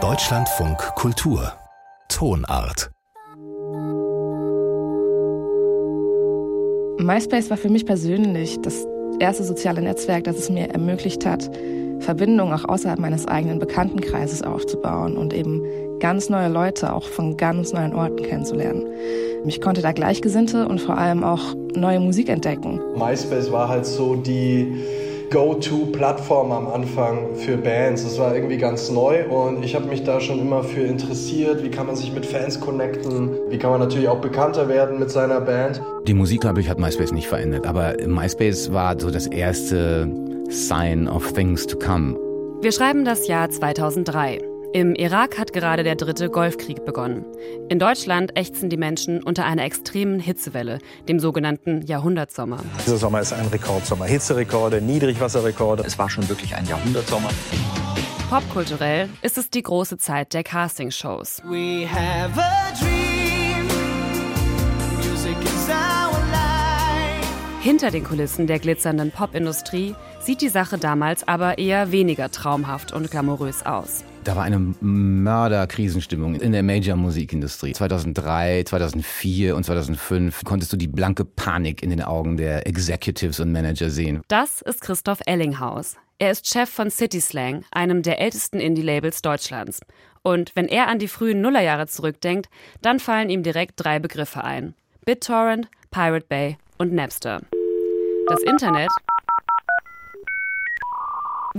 Deutschlandfunk Kultur Tonart MySpace war für mich persönlich das erste soziale Netzwerk, das es mir ermöglicht hat, Verbindungen auch außerhalb meines eigenen Bekanntenkreises aufzubauen und eben ganz neue Leute auch von ganz neuen Orten kennenzulernen. Ich konnte da Gleichgesinnte und vor allem auch neue Musik entdecken. MySpace war halt so die Go-To-Plattform am Anfang für Bands. Das war irgendwie ganz neu und ich habe mich da schon immer für interessiert. Wie kann man sich mit Fans connecten? Wie kann man natürlich auch bekannter werden mit seiner Band? Die Musik, glaube ich, hat MySpace nicht verändert, aber MySpace war so das erste Sign of Things to Come. Wir schreiben das Jahr 2003. Im Irak hat gerade der dritte Golfkrieg begonnen. In Deutschland ächzen die Menschen unter einer extremen Hitzewelle, dem sogenannten Jahrhundertsommer. Dieser Sommer ist ein Rekordsommer. Hitzerekorde, Niedrigwasserrekorde. Es war schon wirklich ein Jahrhundertsommer. Popkulturell ist es die große Zeit der Castingshows. We have a dream. Music is our life. Hinter den Kulissen der glitzernden Popindustrie sieht die Sache damals aber eher weniger traumhaft und glamourös aus. Da war eine Mörderkrisenstimmung in der Major-Musikindustrie. 2003, 2004 und 2005 konntest du die blanke Panik in den Augen der Executives und Manager sehen. Das ist Christoph Ellinghaus. Er ist Chef von City Slang, einem der ältesten Indie-Labels Deutschlands. Und wenn er an die frühen Nullerjahre zurückdenkt, dann fallen ihm direkt drei Begriffe ein. BitTorrent, Pirate Bay und Napster. Das Internet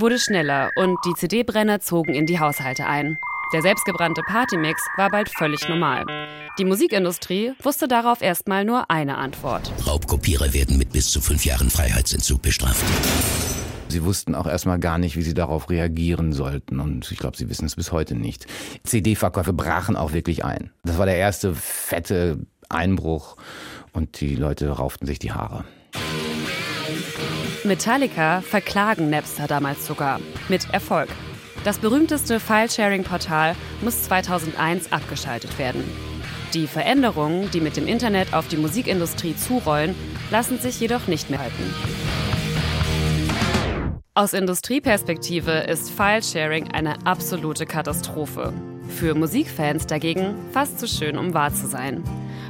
wurde schneller und die CD-Brenner zogen in die Haushalte ein. Der selbstgebrannte Partymix war bald völlig normal. Die Musikindustrie wusste darauf erstmal nur eine Antwort. Raubkopierer werden mit bis zu fünf Jahren Freiheitsentzug bestraft. Sie wussten auch erstmal gar nicht, wie sie darauf reagieren sollten. Und ich glaube, sie wissen es bis heute nicht. CD-Verkäufe brachen auch wirklich ein. Das war der erste fette Einbruch und die Leute rauften sich die Haare. Metallica verklagen Napster damals sogar. Mit Erfolg. Das berühmteste File-Sharing-Portal muss 2001 abgeschaltet werden. Die Veränderungen, die mit dem Internet auf die Musikindustrie zurollen, lassen sich jedoch nicht mehr halten. Aus Industrieperspektive ist File-Sharing eine absolute Katastrophe. Für Musikfans dagegen fast zu schön, um wahr zu sein.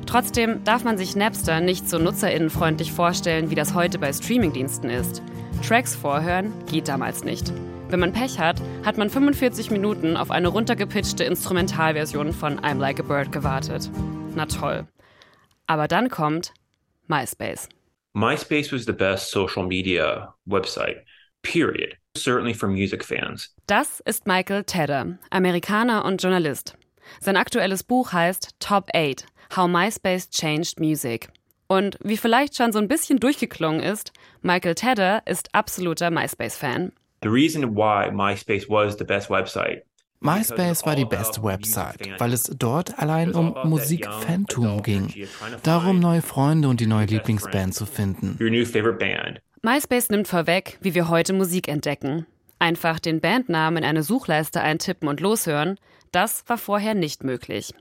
Trotzdem darf man sich Napster nicht so nutzerinnenfreundlich vorstellen, wie das heute bei Streamingdiensten ist. Tracks vorhören geht damals nicht. Wenn man Pech hat, hat man 45 Minuten auf eine runtergepitchte Instrumentalversion von I'm Like a Bird gewartet. Na toll. Aber dann kommt MySpace. MySpace was the best social media website, period. Certainly for music fans. Das ist Michael Tedder, Amerikaner und Journalist. Sein aktuelles Buch heißt Top 8 How MySpace Changed Music. Und wie vielleicht schon so ein bisschen durchgeklungen ist, Michael Tedder ist absoluter MySpace-Fan. The reason why MySpace was the best website MySpace war die beste Website, weil es dort allein um Musikfantum ging. Darum, neue Freunde und die neue Lieblingsband zu finden. MySpace nimmt vorweg, wie wir heute Musik entdecken. Einfach den Bandnamen in eine Suchleiste eintippen und loshören, das war vorher nicht möglich.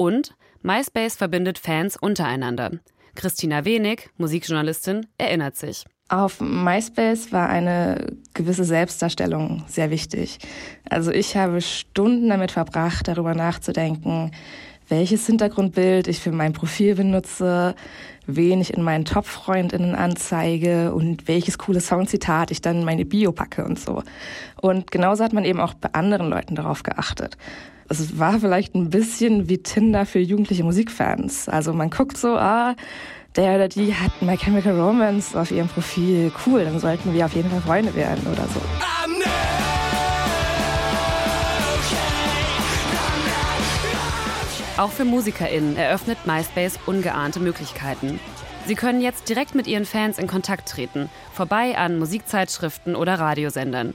Und MySpace verbindet Fans untereinander. Christina Wenig, Musikjournalistin, erinnert sich. Auf MySpace war eine gewisse Selbstdarstellung sehr wichtig. Also ich habe Stunden damit verbracht, darüber nachzudenken, welches Hintergrundbild ich für mein Profil benutze, wen ich in meinen Top-Freundinnen anzeige und welches coole Songzitat ich dann in meine Bio packe und so. Und genauso hat man eben auch bei anderen Leuten darauf geachtet es war vielleicht ein bisschen wie Tinder für jugendliche Musikfans. Also man guckt so, ah, der oder die hat My Chemical Romance auf ihrem Profil. Cool, dann sollten wir auf jeden Fall Freunde werden oder so. Auch für MusikerInnen eröffnet MySpace ungeahnte Möglichkeiten. Sie können jetzt direkt mit ihren Fans in Kontakt treten, vorbei an Musikzeitschriften oder Radiosendern.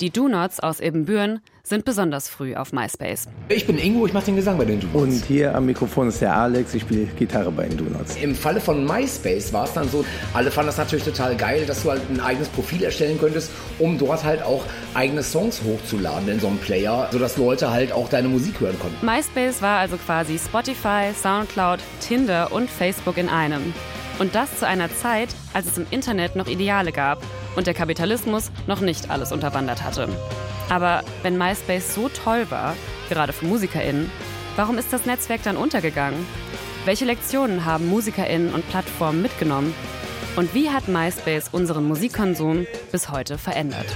Die Do-Nots aus Ebenbüren sind besonders früh auf MySpace. Ich bin Ingo, ich mache den Gesang bei den Do-Nots. Und hier am Mikrofon ist der Alex, ich spiele Gitarre bei den Do-Nots. Im Falle von MySpace war es dann so, alle fanden das natürlich total geil, dass du halt ein eigenes Profil erstellen könntest, um dort halt auch eigene Songs hochzuladen in so einem Player, sodass Leute halt auch deine Musik hören konnten. MySpace war also quasi Spotify, Soundcloud, Tinder und Facebook in einem. Und das zu einer Zeit, als es im Internet noch Ideale gab und der Kapitalismus noch nicht alles unterwandert hatte. Aber wenn MySpace so toll war, gerade für MusikerInnen, warum ist das Netzwerk dann untergegangen? Welche Lektionen haben MusikerInnen und Plattformen mitgenommen? Und wie hat MySpace unseren Musikkonsum bis heute verändert?